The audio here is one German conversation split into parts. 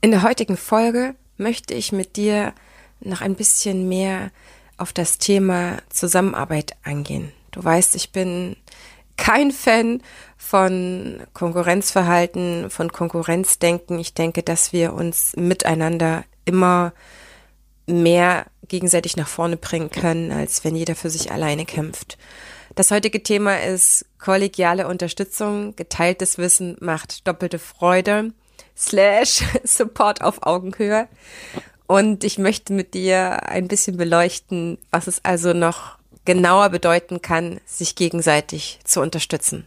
In der heutigen Folge möchte ich mit dir noch ein bisschen mehr auf das Thema Zusammenarbeit eingehen. Du weißt, ich bin kein Fan von Konkurrenzverhalten, von Konkurrenzdenken. Ich denke, dass wir uns miteinander immer mehr gegenseitig nach vorne bringen können, als wenn jeder für sich alleine kämpft. Das heutige Thema ist kollegiale Unterstützung, geteiltes Wissen macht doppelte Freude, slash Support auf Augenhöhe. Und ich möchte mit dir ein bisschen beleuchten, was es also noch genauer bedeuten kann, sich gegenseitig zu unterstützen.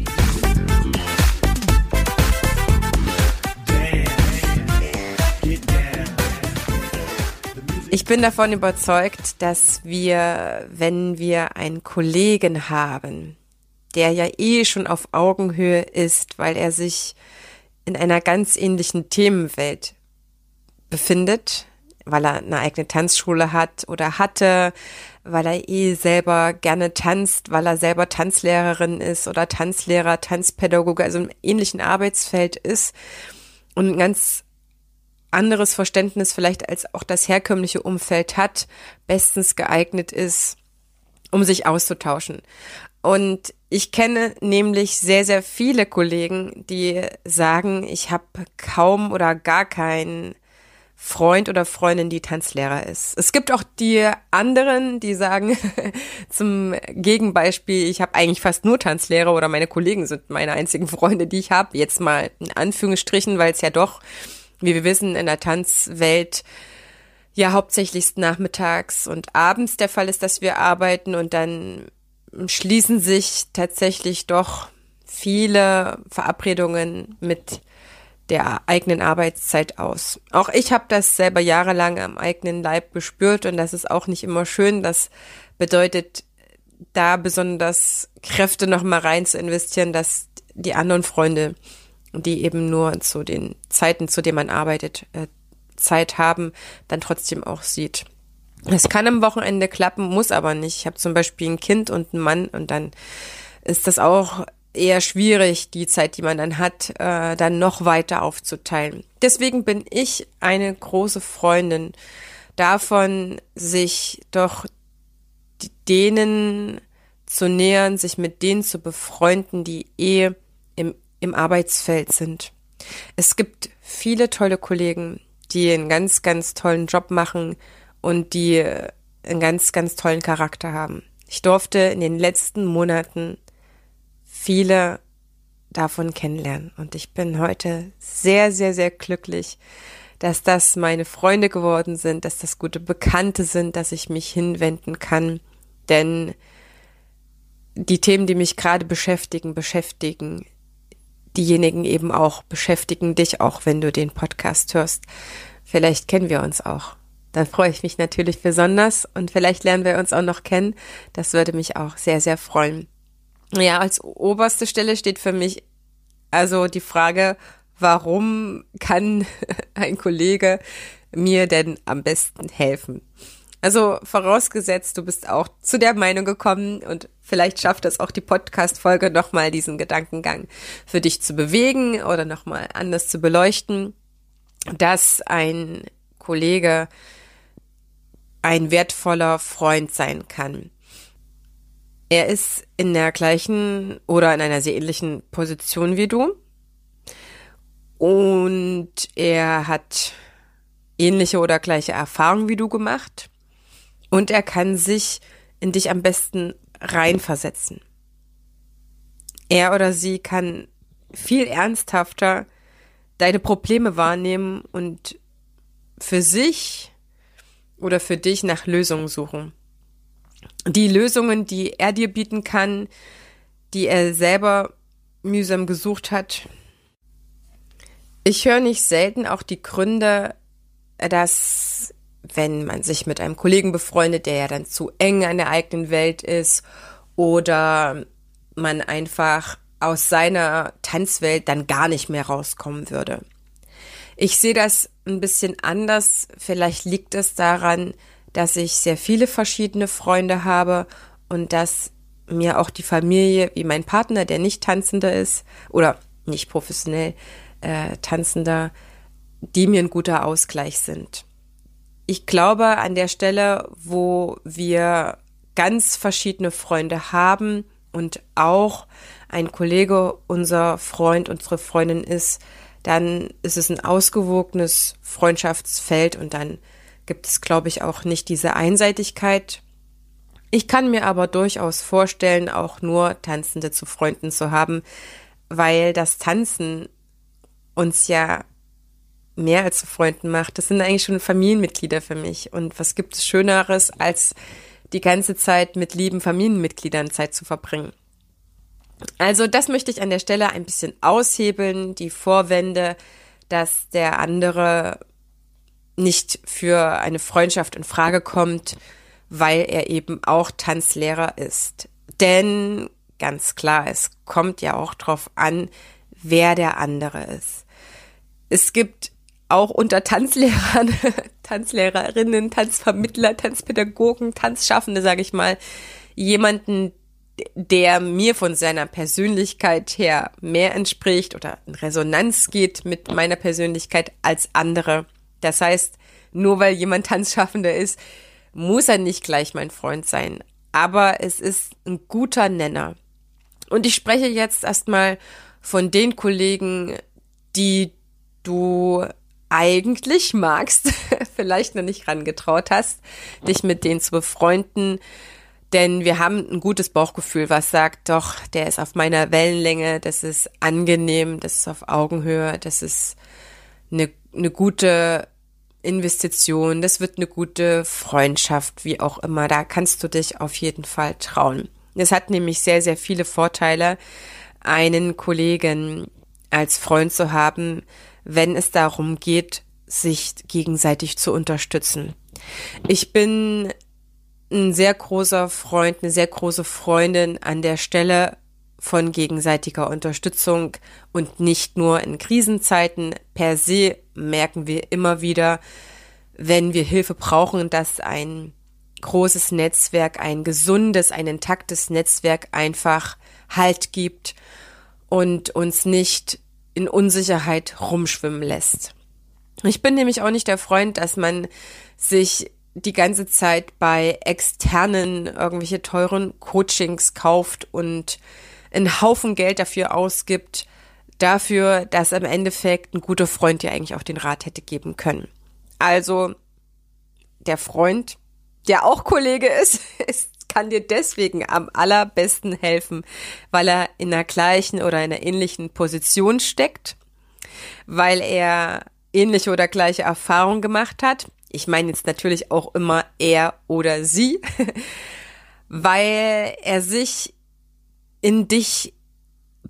Ich bin davon überzeugt, dass wir, wenn wir einen Kollegen haben, der ja eh schon auf Augenhöhe ist, weil er sich in einer ganz ähnlichen Themenwelt befindet, weil er eine eigene Tanzschule hat oder hatte, weil er eh selber gerne tanzt, weil er selber Tanzlehrerin ist oder Tanzlehrer, Tanzpädagoge, also im ähnlichen Arbeitsfeld ist und ganz anderes Verständnis vielleicht als auch das herkömmliche Umfeld hat, bestens geeignet ist, um sich auszutauschen. Und ich kenne nämlich sehr, sehr viele Kollegen, die sagen, ich habe kaum oder gar keinen Freund oder Freundin, die Tanzlehrer ist. Es gibt auch die anderen, die sagen, zum Gegenbeispiel, ich habe eigentlich fast nur Tanzlehrer oder meine Kollegen sind meine einzigen Freunde, die ich habe. Jetzt mal in Anführungsstrichen, weil es ja doch wie wir wissen, in der Tanzwelt ja hauptsächlich nachmittags und abends der Fall ist, dass wir arbeiten und dann schließen sich tatsächlich doch viele Verabredungen mit der eigenen Arbeitszeit aus. Auch ich habe das selber jahrelang am eigenen Leib gespürt und das ist auch nicht immer schön. Das bedeutet, da besonders Kräfte noch mal rein zu investieren, dass die anderen Freunde die eben nur zu den Zeiten, zu denen man arbeitet, äh, Zeit haben, dann trotzdem auch sieht. Es kann am Wochenende klappen, muss aber nicht. Ich habe zum Beispiel ein Kind und einen Mann und dann ist das auch eher schwierig, die Zeit, die man dann hat, äh, dann noch weiter aufzuteilen. Deswegen bin ich eine große Freundin davon, sich doch denen zu nähern, sich mit denen zu befreunden, die eh im Arbeitsfeld sind. Es gibt viele tolle Kollegen, die einen ganz, ganz tollen Job machen und die einen ganz, ganz tollen Charakter haben. Ich durfte in den letzten Monaten viele davon kennenlernen und ich bin heute sehr, sehr, sehr glücklich, dass das meine Freunde geworden sind, dass das gute Bekannte sind, dass ich mich hinwenden kann, denn die Themen, die mich gerade beschäftigen, beschäftigen diejenigen eben auch beschäftigen dich, auch wenn du den Podcast hörst. Vielleicht kennen wir uns auch. Dann freue ich mich natürlich besonders und vielleicht lernen wir uns auch noch kennen. Das würde mich auch sehr, sehr freuen. Ja, als oberste Stelle steht für mich also die Frage, warum kann ein Kollege mir denn am besten helfen? Also vorausgesetzt, du bist auch zu der Meinung gekommen und vielleicht schafft es auch die Podcast-Folge nochmal diesen Gedankengang für dich zu bewegen oder nochmal anders zu beleuchten, dass ein Kollege ein wertvoller Freund sein kann. Er ist in der gleichen oder in einer sehr ähnlichen Position wie du und er hat ähnliche oder gleiche Erfahrungen wie du gemacht und er kann sich in dich am besten reinversetzen. Er oder sie kann viel ernsthafter deine Probleme wahrnehmen und für sich oder für dich nach Lösungen suchen. Die Lösungen, die er dir bieten kann, die er selber mühsam gesucht hat. Ich höre nicht selten auch die Gründe, dass wenn man sich mit einem Kollegen befreundet, der ja dann zu eng an der eigenen Welt ist oder man einfach aus seiner Tanzwelt dann gar nicht mehr rauskommen würde. Ich sehe das ein bisschen anders. Vielleicht liegt es daran, dass ich sehr viele verschiedene Freunde habe und dass mir auch die Familie, wie mein Partner, der nicht Tanzender ist oder nicht professionell äh, Tanzender, die mir ein guter Ausgleich sind. Ich glaube, an der Stelle, wo wir ganz verschiedene Freunde haben und auch ein Kollege unser Freund, unsere Freundin ist, dann ist es ein ausgewogenes Freundschaftsfeld und dann gibt es, glaube ich, auch nicht diese Einseitigkeit. Ich kann mir aber durchaus vorstellen, auch nur Tanzende zu Freunden zu haben, weil das Tanzen uns ja mehr als zu Freunden macht. Das sind eigentlich schon Familienmitglieder für mich. Und was gibt es Schöneres, als die ganze Zeit mit lieben Familienmitgliedern Zeit zu verbringen? Also das möchte ich an der Stelle ein bisschen aushebeln, die Vorwände, dass der andere nicht für eine Freundschaft in Frage kommt, weil er eben auch Tanzlehrer ist. Denn ganz klar, es kommt ja auch drauf an, wer der andere ist. Es gibt auch unter Tanzlehrern, Tanzlehrerinnen, Tanzvermittler, Tanzpädagogen, Tanzschaffende, sage ich mal, jemanden, der mir von seiner Persönlichkeit her mehr entspricht oder in Resonanz geht mit meiner Persönlichkeit als andere. Das heißt, nur weil jemand Tanzschaffender ist, muss er nicht gleich mein Freund sein. Aber es ist ein guter Nenner. Und ich spreche jetzt erstmal von den Kollegen, die du eigentlich magst, vielleicht noch nicht rangetraut hast, dich mit denen zu befreunden. Denn wir haben ein gutes Bauchgefühl, was sagt, doch, der ist auf meiner Wellenlänge, das ist angenehm, das ist auf Augenhöhe, das ist eine, eine gute Investition, das wird eine gute Freundschaft, wie auch immer. Da kannst du dich auf jeden Fall trauen. Es hat nämlich sehr, sehr viele Vorteile, einen Kollegen als Freund zu haben, wenn es darum geht, sich gegenseitig zu unterstützen. Ich bin ein sehr großer Freund, eine sehr große Freundin an der Stelle von gegenseitiger Unterstützung und nicht nur in Krisenzeiten. Per se merken wir immer wieder, wenn wir Hilfe brauchen, dass ein großes Netzwerk, ein gesundes, ein intaktes Netzwerk einfach Halt gibt und uns nicht in Unsicherheit rumschwimmen lässt. Ich bin nämlich auch nicht der Freund, dass man sich die ganze Zeit bei externen irgendwelche teuren Coachings kauft und einen Haufen Geld dafür ausgibt, dafür, dass im Endeffekt ein guter Freund dir eigentlich auch den Rat hätte geben können. Also der Freund, der auch Kollege ist, ist kann dir deswegen am allerbesten helfen, weil er in der gleichen oder in einer ähnlichen Position steckt, weil er ähnliche oder gleiche Erfahrungen gemacht hat. Ich meine jetzt natürlich auch immer er oder sie, weil er sich in dich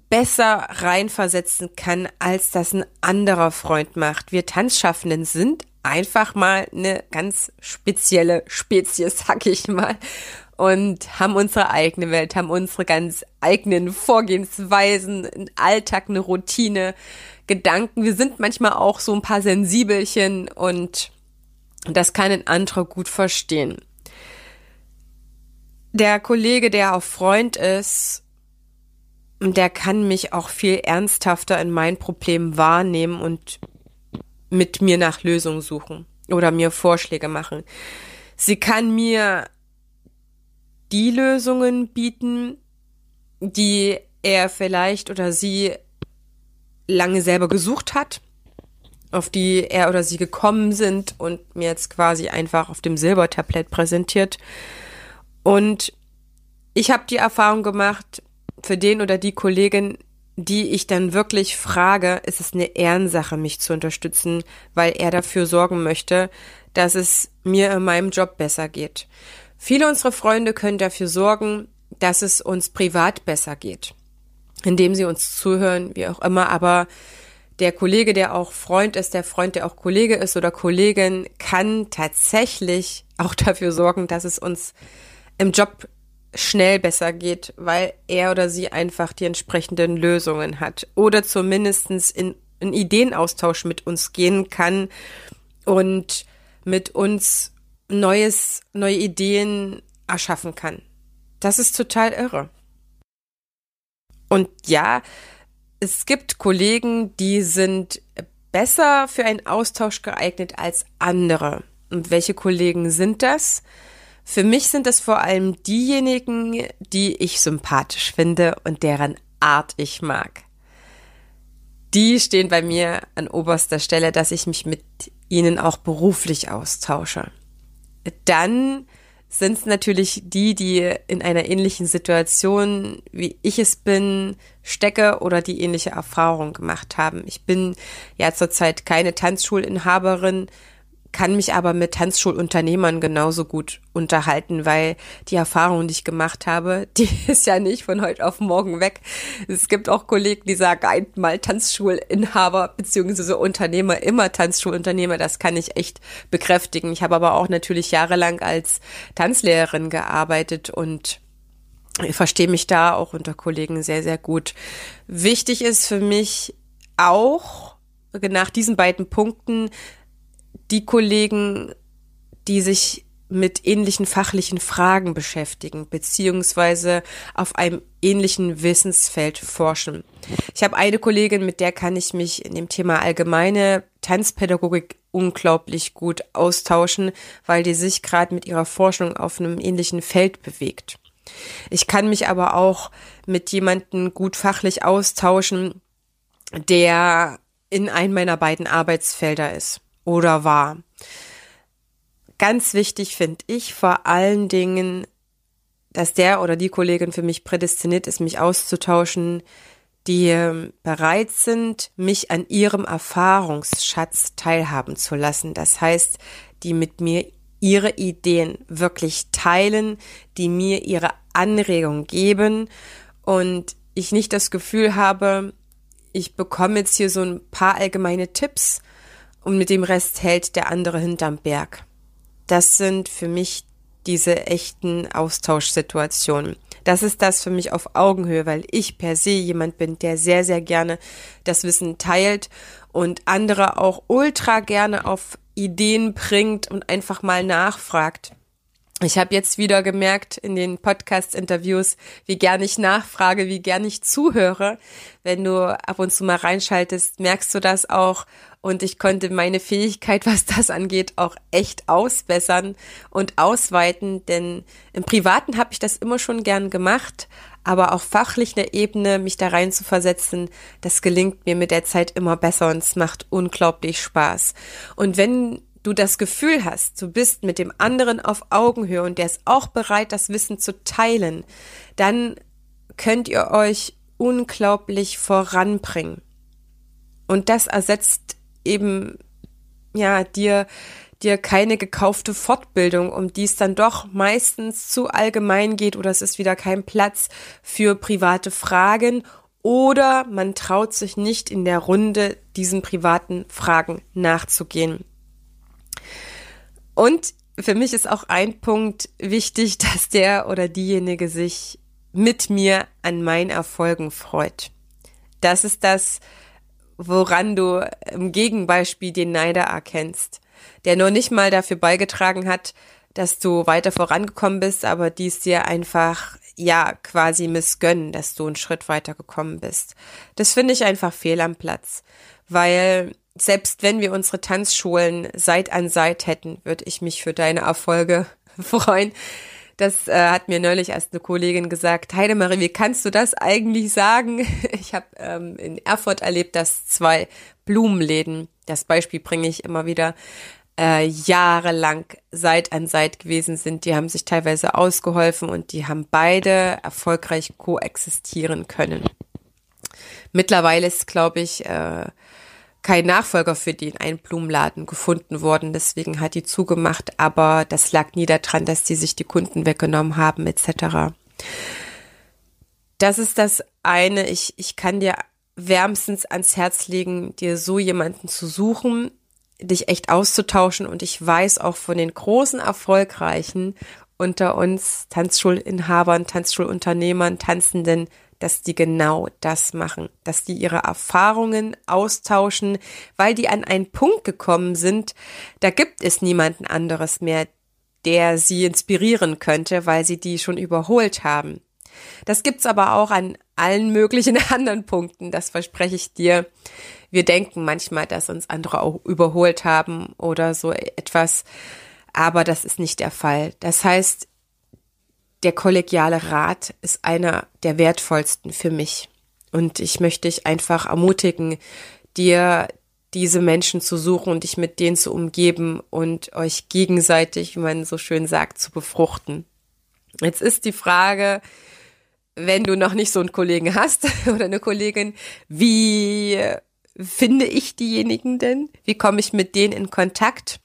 besser reinversetzen kann, als das ein anderer Freund macht. Wir Tanzschaffenden sind einfach mal eine ganz spezielle Spezies, sag ich mal und haben unsere eigene Welt, haben unsere ganz eigenen Vorgehensweisen, einen Alltag, eine Routine, Gedanken. Wir sind manchmal auch so ein paar Sensibelchen und das kann ein anderer gut verstehen. Der Kollege, der auch Freund ist, der kann mich auch viel ernsthafter in mein Problem wahrnehmen und mit mir nach Lösungen suchen oder mir Vorschläge machen. Sie kann mir die Lösungen bieten, die er vielleicht oder sie lange selber gesucht hat, auf die er oder sie gekommen sind und mir jetzt quasi einfach auf dem Silbertablett präsentiert. Und ich habe die Erfahrung gemacht, für den oder die Kollegin, die ich dann wirklich frage, ist es eine Ehrensache, mich zu unterstützen, weil er dafür sorgen möchte, dass es mir in meinem Job besser geht. Viele unserer Freunde können dafür sorgen, dass es uns privat besser geht, indem sie uns zuhören, wie auch immer, aber der Kollege, der auch Freund ist, der Freund, der auch Kollege ist oder Kollegin, kann tatsächlich auch dafür sorgen, dass es uns im Job schnell besser geht, weil er oder sie einfach die entsprechenden Lösungen hat oder zumindestens in, in Ideenaustausch mit uns gehen kann und mit uns neues, neue Ideen erschaffen kann. Das ist total irre. Und ja, es gibt Kollegen, die sind besser für einen Austausch geeignet als andere. Und welche Kollegen sind das? Für mich sind es vor allem diejenigen, die ich sympathisch finde und deren Art ich mag. Die stehen bei mir an oberster Stelle, dass ich mich mit ihnen auch beruflich austausche. Dann sind es natürlich die, die in einer ähnlichen Situation, wie ich es bin, stecke oder die ähnliche Erfahrung gemacht haben. Ich bin ja zurzeit keine Tanzschulinhaberin, kann mich aber mit Tanzschulunternehmern genauso gut unterhalten, weil die Erfahrung, die ich gemacht habe, die ist ja nicht von heute auf morgen weg. Es gibt auch Kollegen, die sagen einmal Tanzschulinhaber beziehungsweise Unternehmer, immer Tanzschulunternehmer. Das kann ich echt bekräftigen. Ich habe aber auch natürlich jahrelang als Tanzlehrerin gearbeitet und ich verstehe mich da auch unter Kollegen sehr, sehr gut. Wichtig ist für mich auch nach diesen beiden Punkten, die Kollegen, die sich mit ähnlichen fachlichen Fragen beschäftigen, beziehungsweise auf einem ähnlichen Wissensfeld forschen. Ich habe eine Kollegin, mit der kann ich mich in dem Thema allgemeine Tanzpädagogik unglaublich gut austauschen, weil die sich gerade mit ihrer Forschung auf einem ähnlichen Feld bewegt. Ich kann mich aber auch mit jemandem gut fachlich austauschen, der in einem meiner beiden Arbeitsfelder ist oder war. Ganz wichtig finde ich vor allen Dingen, dass der oder die Kollegin für mich prädestiniert ist, mich auszutauschen, die ähm, bereit sind, mich an ihrem Erfahrungsschatz teilhaben zu lassen. Das heißt, die mit mir ihre Ideen wirklich teilen, die mir ihre Anregung geben und ich nicht das Gefühl habe, ich bekomme jetzt hier so ein paar allgemeine Tipps und mit dem Rest hält der andere hinterm Berg. Das sind für mich diese echten Austauschsituationen. Das ist das für mich auf Augenhöhe, weil ich per se jemand bin, der sehr, sehr gerne das Wissen teilt und andere auch ultra gerne auf Ideen bringt und einfach mal nachfragt. Ich habe jetzt wieder gemerkt in den Podcast-Interviews, wie gern ich nachfrage, wie gern ich zuhöre. Wenn du ab und zu mal reinschaltest, merkst du das auch. Und ich konnte meine Fähigkeit, was das angeht, auch echt ausbessern und ausweiten. Denn im Privaten habe ich das immer schon gern gemacht. Aber auf fachlicher Ebene mich da rein zu versetzen, das gelingt mir mit der Zeit immer besser und es macht unglaublich Spaß. Und wenn du das Gefühl hast, du bist mit dem anderen auf Augenhöhe und der ist auch bereit, das Wissen zu teilen, dann könnt ihr euch unglaublich voranbringen. Und das ersetzt eben, ja, dir, dir keine gekaufte Fortbildung, um die es dann doch meistens zu allgemein geht oder es ist wieder kein Platz für private Fragen oder man traut sich nicht in der Runde diesen privaten Fragen nachzugehen. Und für mich ist auch ein Punkt wichtig, dass der oder diejenige sich mit mir an meinen Erfolgen freut. Das ist das, woran du im Gegenbeispiel den Neider erkennst, der nur nicht mal dafür beigetragen hat, dass du weiter vorangekommen bist, aber dies dir einfach ja quasi missgönnen, dass du einen Schritt weiter gekommen bist. Das finde ich einfach fehl am Platz, weil selbst wenn wir unsere Tanzschulen Seit an Seit hätten, würde ich mich für deine Erfolge freuen. Das äh, hat mir neulich erst eine Kollegin gesagt. Heidemarie, wie kannst du das eigentlich sagen? Ich habe ähm, in Erfurt erlebt, dass zwei Blumenläden, das Beispiel bringe ich immer wieder, äh, jahrelang Seit an Seit gewesen sind. Die haben sich teilweise ausgeholfen und die haben beide erfolgreich koexistieren können. Mittlerweile ist, glaube ich, äh, kein Nachfolger für den einen Blumenladen gefunden worden. Deswegen hat die zugemacht, aber das lag nie daran, dass die sich die Kunden weggenommen haben etc. Das ist das eine. Ich, ich kann dir wärmstens ans Herz legen, dir so jemanden zu suchen, dich echt auszutauschen. Und ich weiß auch von den großen Erfolgreichen unter uns Tanzschulinhabern, Tanzschulunternehmern, Tanzenden, dass die genau das machen, dass die ihre Erfahrungen austauschen, weil die an einen Punkt gekommen sind, da gibt es niemanden anderes mehr, der sie inspirieren könnte, weil sie die schon überholt haben. Das gibt's aber auch an allen möglichen anderen Punkten, das verspreche ich dir. Wir denken manchmal, dass uns andere auch überholt haben oder so etwas, aber das ist nicht der Fall. Das heißt, der kollegiale Rat ist einer der wertvollsten für mich. Und ich möchte dich einfach ermutigen, dir diese Menschen zu suchen und dich mit denen zu umgeben und euch gegenseitig, wie man so schön sagt, zu befruchten. Jetzt ist die Frage, wenn du noch nicht so einen Kollegen hast oder eine Kollegin, wie finde ich diejenigen denn? Wie komme ich mit denen in Kontakt?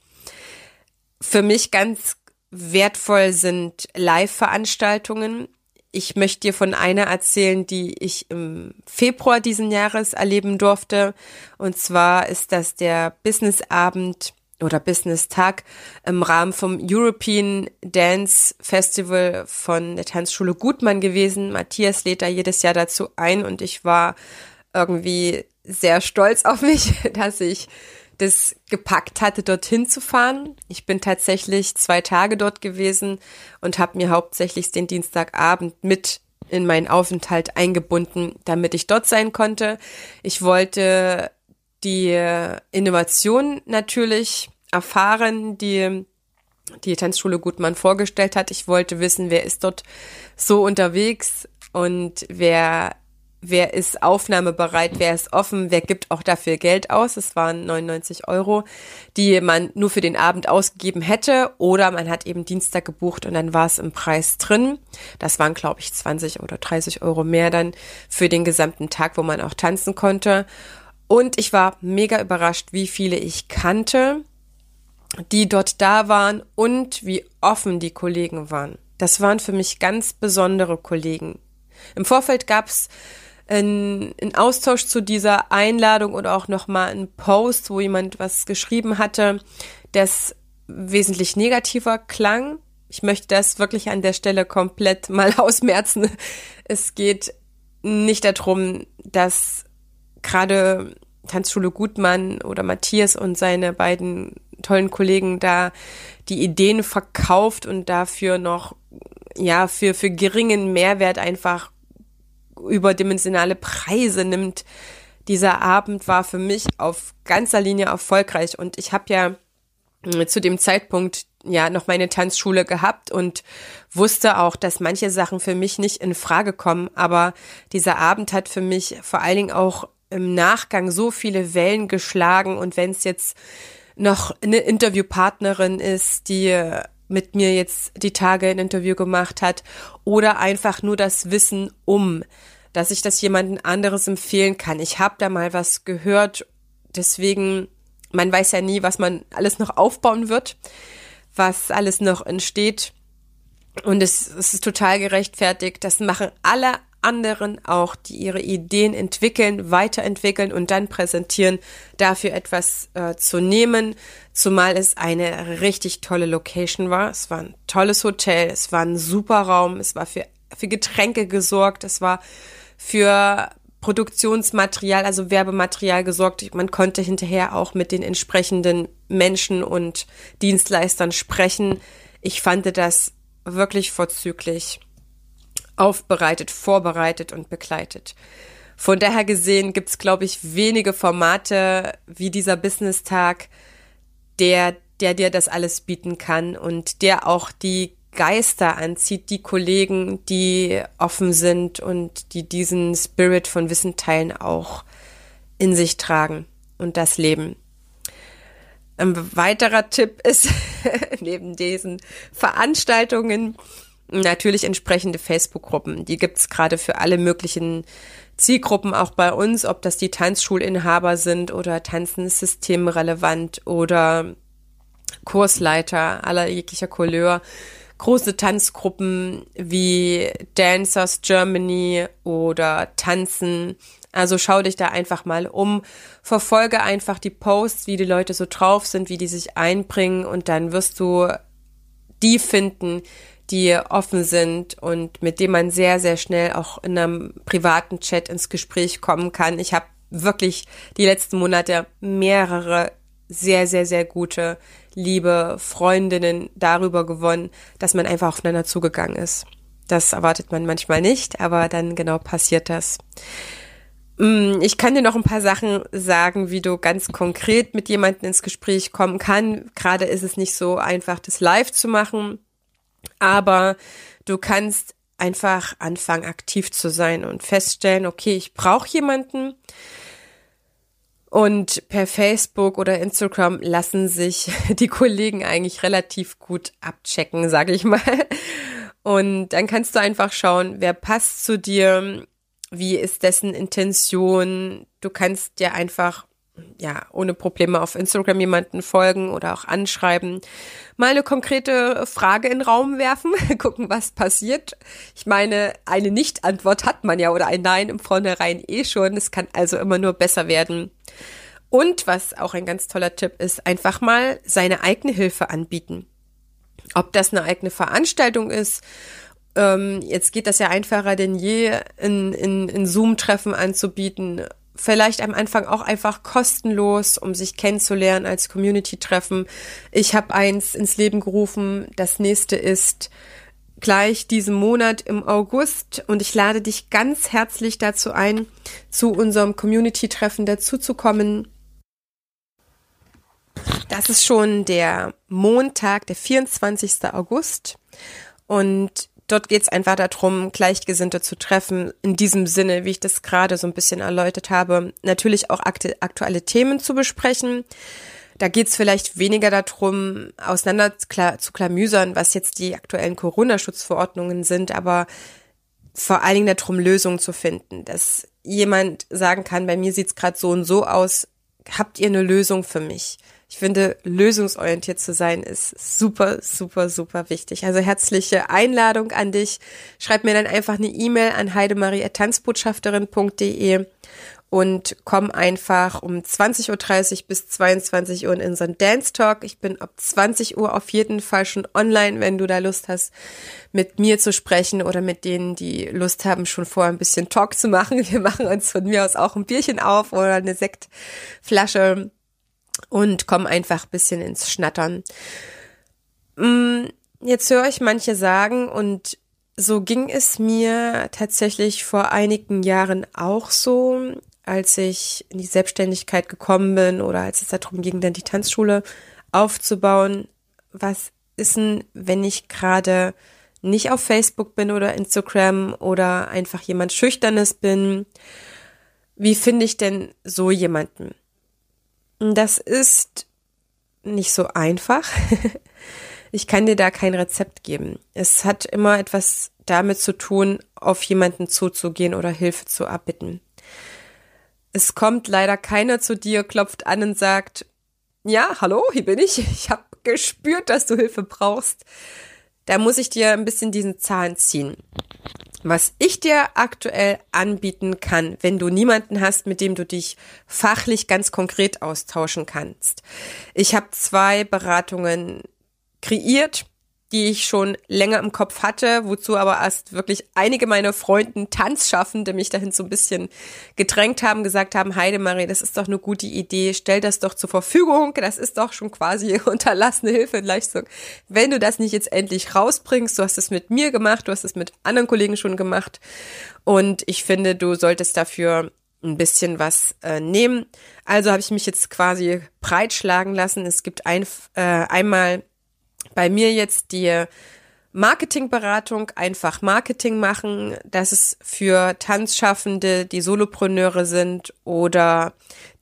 Für mich ganz wertvoll sind Live-Veranstaltungen. Ich möchte dir von einer erzählen, die ich im Februar diesen Jahres erleben durfte. Und zwar ist das der Businessabend oder Business Tag im Rahmen vom European Dance Festival von der Tanzschule Gutmann gewesen. Matthias lädt da jedes Jahr dazu ein und ich war irgendwie sehr stolz auf mich, dass ich das gepackt hatte, dorthin zu fahren. Ich bin tatsächlich zwei Tage dort gewesen und habe mir hauptsächlich den Dienstagabend mit in meinen Aufenthalt eingebunden, damit ich dort sein konnte. Ich wollte die Innovation natürlich erfahren, die die Tanzschule Gutmann vorgestellt hat. Ich wollte wissen, wer ist dort so unterwegs und wer wer ist aufnahmebereit, wer ist offen, wer gibt auch dafür Geld aus. Es waren 99 Euro, die man nur für den Abend ausgegeben hätte oder man hat eben Dienstag gebucht und dann war es im Preis drin. Das waren, glaube ich, 20 oder 30 Euro mehr dann für den gesamten Tag, wo man auch tanzen konnte. Und ich war mega überrascht, wie viele ich kannte, die dort da waren und wie offen die Kollegen waren. Das waren für mich ganz besondere Kollegen. Im Vorfeld gab's ein, ein Austausch zu dieser Einladung oder auch nochmal ein Post, wo jemand was geschrieben hatte, das wesentlich negativer klang. Ich möchte das wirklich an der Stelle komplett mal ausmerzen. Es geht nicht darum, dass gerade Tanzschule Gutmann oder Matthias und seine beiden tollen Kollegen da die Ideen verkauft und dafür noch ja für für geringen Mehrwert einfach überdimensionale Preise nimmt. Dieser Abend war für mich auf ganzer Linie erfolgreich und ich habe ja äh, zu dem Zeitpunkt ja noch meine Tanzschule gehabt und wusste auch, dass manche Sachen für mich nicht in Frage kommen, aber dieser Abend hat für mich vor allen Dingen auch im Nachgang so viele Wellen geschlagen und wenn es jetzt noch eine Interviewpartnerin ist, die mit mir jetzt die Tage ein Interview gemacht hat oder einfach nur das Wissen um, dass ich das jemanden anderes empfehlen kann. Ich habe da mal was gehört, deswegen, man weiß ja nie, was man alles noch aufbauen wird, was alles noch entsteht. Und es, es ist total gerechtfertigt. Das machen alle anderen auch, die ihre Ideen entwickeln, weiterentwickeln und dann präsentieren, dafür etwas äh, zu nehmen, zumal es eine richtig tolle Location war. Es war ein tolles Hotel, es war ein super Raum, es war für, für Getränke gesorgt, es war für Produktionsmaterial, also Werbematerial gesorgt. Man konnte hinterher auch mit den entsprechenden Menschen und Dienstleistern sprechen. Ich fand das wirklich vorzüglich aufbereitet, vorbereitet und begleitet. Von daher gesehen gibt es, glaube ich, wenige Formate wie dieser Business-Tag, der, der dir das alles bieten kann und der auch die Geister anzieht, die Kollegen, die offen sind und die diesen Spirit von Wissen teilen, auch in sich tragen und das leben. Ein weiterer Tipp ist, neben diesen Veranstaltungen, Natürlich entsprechende Facebook-Gruppen. Die gibt's gerade für alle möglichen Zielgruppen auch bei uns, ob das die Tanzschulinhaber sind oder Tanzen systemrelevant oder Kursleiter aller jeglicher Couleur. Große Tanzgruppen wie Dancers Germany oder Tanzen Also schau dich da einfach mal um, verfolge einfach die Posts, wie die Leute so drauf sind, wie die sich einbringen und dann wirst du die finden, die offen sind und mit dem man sehr, sehr schnell auch in einem privaten Chat ins Gespräch kommen kann. Ich habe wirklich die letzten Monate mehrere sehr, sehr, sehr gute, liebe Freundinnen darüber gewonnen, dass man einfach aufeinander zugegangen ist. Das erwartet man manchmal nicht, aber dann genau passiert das. Mm, ich kann dir noch ein paar Sachen sagen, wie du ganz konkret mit jemandem ins Gespräch kommen kann. Gerade ist es nicht so einfach, das live zu machen, aber du kannst einfach anfangen, aktiv zu sein und feststellen, okay, ich brauche jemanden. Und per Facebook oder Instagram lassen sich die Kollegen eigentlich relativ gut abchecken, sage ich mal. Und dann kannst du einfach schauen, wer passt zu dir, wie ist dessen Intention. Du kannst dir einfach ja, ohne Probleme auf Instagram jemanden folgen oder auch anschreiben, mal eine konkrete Frage in den Raum werfen, gucken, was passiert. Ich meine, eine Nicht-Antwort hat man ja oder ein Nein im Vornherein eh schon. Es kann also immer nur besser werden. Und was auch ein ganz toller Tipp ist, einfach mal seine eigene Hilfe anbieten. Ob das eine eigene Veranstaltung ist, ähm, jetzt geht das ja einfacher denn je, in, in, in Zoom-Treffen anzubieten vielleicht am Anfang auch einfach kostenlos, um sich kennenzulernen als Community-Treffen. Ich habe eins ins Leben gerufen. Das nächste ist gleich diesen Monat im August und ich lade dich ganz herzlich dazu ein, zu unserem Community-Treffen dazuzukommen. Das ist schon der Montag, der 24. August und dort geht es einfach darum, Gleichgesinnte zu treffen, in diesem Sinne, wie ich das gerade so ein bisschen erläutert habe, natürlich auch aktuelle Themen zu besprechen. Da geht es vielleicht weniger darum, auseinander zu klamüsern, was jetzt die aktuellen Corona-Schutzverordnungen sind, aber vor allen Dingen darum, Lösungen zu finden, dass jemand sagen kann, bei mir sieht's gerade so und so aus, habt ihr eine Lösung für mich? Ich finde, lösungsorientiert zu sein ist super, super, super wichtig. Also herzliche Einladung an dich. Schreib mir dann einfach eine E-Mail an heidemarie.tanzbotschafterin.de und komm einfach um 20.30 Uhr bis 22 Uhr in unseren Dance Talk. Ich bin ab 20 Uhr auf jeden Fall schon online, wenn du da Lust hast, mit mir zu sprechen oder mit denen, die Lust haben, schon vorher ein bisschen Talk zu machen. Wir machen uns von mir aus auch ein Bierchen auf oder eine Sektflasche und komm einfach ein bisschen ins Schnattern. Mm, jetzt höre ich manche sagen und so ging es mir tatsächlich vor einigen Jahren auch so, als ich in die Selbstständigkeit gekommen bin oder als es darum ging, dann die Tanzschule aufzubauen. Was ist denn, wenn ich gerade nicht auf Facebook bin oder Instagram oder einfach jemand Schüchternes bin? Wie finde ich denn so jemanden? Das ist nicht so einfach. ich kann dir da kein Rezept geben. Es hat immer etwas damit zu tun, auf jemanden zuzugehen oder Hilfe zu erbitten. Es kommt leider keiner zu dir, klopft an und sagt, ja, hallo, hier bin ich. Ich habe gespürt, dass du Hilfe brauchst. Da muss ich dir ein bisschen diesen Zahn ziehen was ich dir aktuell anbieten kann, wenn du niemanden hast, mit dem du dich fachlich ganz konkret austauschen kannst. Ich habe zwei Beratungen kreiert die ich schon länger im Kopf hatte, wozu aber erst wirklich einige meiner Freunden Tanzschaffende mich dahin so ein bisschen gedrängt haben, gesagt haben, Heidemarie, das ist doch eine gute Idee, stell das doch zur Verfügung, das ist doch schon quasi unterlassene Hilfe und Leistung. Wenn du das nicht jetzt endlich rausbringst, du hast es mit mir gemacht, du hast es mit anderen Kollegen schon gemacht und ich finde, du solltest dafür ein bisschen was äh, nehmen. Also habe ich mich jetzt quasi breitschlagen lassen. Es gibt ein, äh, einmal bei mir jetzt die Marketingberatung einfach Marketing machen. Das ist für Tanzschaffende, die Solopreneure sind oder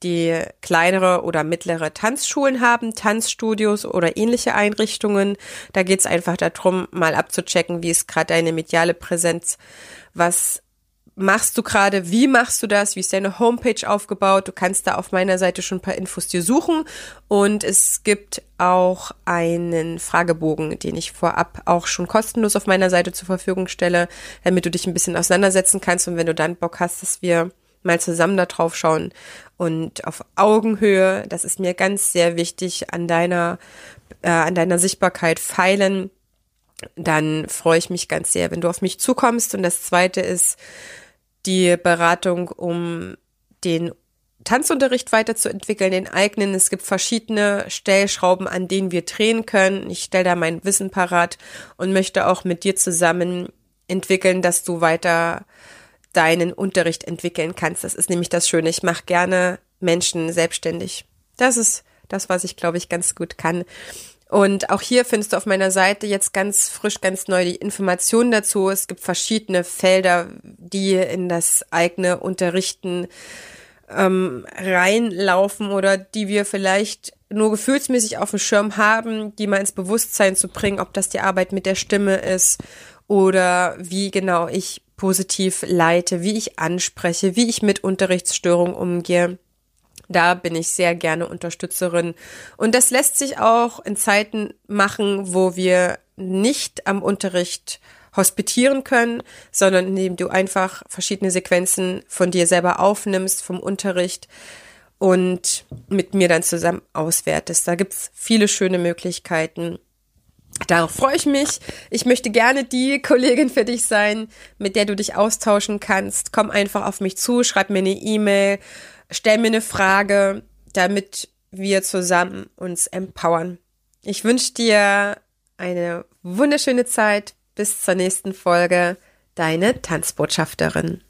die kleinere oder mittlere Tanzschulen haben, Tanzstudios oder ähnliche Einrichtungen. Da geht es einfach darum, mal abzuchecken, wie ist gerade deine mediale Präsenz, was machst du gerade? Wie machst du das? Wie ist deine Homepage aufgebaut? Du kannst da auf meiner Seite schon ein paar Infos dir suchen. Und es gibt auch einen Fragebogen, den ich vorab auch schon kostenlos auf meiner Seite zur Verfügung stelle, damit du dich ein bisschen auseinandersetzen kannst. Und wenn du dann Bock hast, dass wir mal zusammen da drauf schauen und auf Augenhöhe, das ist mir ganz sehr wichtig, an deiner, äh, an deiner Sichtbarkeit feilen, dann freue ich mich ganz sehr, wenn du auf mich zukommst. Und das zweite ist die Beratung, um den Tanzunterricht weiterzuentwickeln, den eigenen. Es gibt verschiedene Stellschrauben, an denen wir drehen können. Ich stelle da mein Wissen parat und möchte auch mit dir zusammen entwickeln, dass du weiter deinen Unterricht entwickeln kannst. Das ist nämlich das Schöne. Ich mache gerne Menschen selbstständig. Das ist das, was ich, glaube ich, ganz gut kann. Und auch hier findest du auf meiner Seite jetzt ganz frisch, ganz neu die Informationen dazu. Es gibt verschiedene Felder, die in das eigene Unterrichten ähm, reinlaufen oder die wir vielleicht nur gefühlsmäßig auf dem Schirm haben, die mal ins Bewusstsein zu bringen, ob das die Arbeit mit der Stimme ist oder wie genau ich positiv leite, wie ich anspreche, wie ich mit Unterrichtsstörungen umgehe. Da bin ich sehr gerne Unterstützerin. Und das lässt sich auch in Zeiten machen, wo wir nicht am Unterricht hospitieren können, sondern indem du einfach verschiedene Sequenzen von dir selber aufnimmst vom Unterricht und mit mir dann zusammen auswertest. Da gibt's viele schöne Möglichkeiten. Darauf freue ich mich. Ich möchte gerne die Kollegin für dich sein, mit der du dich austauschen kannst. Komm einfach auf mich zu, schreib mir eine E-Mail, stell mir eine Frage, damit wir zusammen uns empowern. Ich wünsche dir eine wunderschöne Zeit. Bis zur nächsten Folge. Deine Tanzbotschafterin.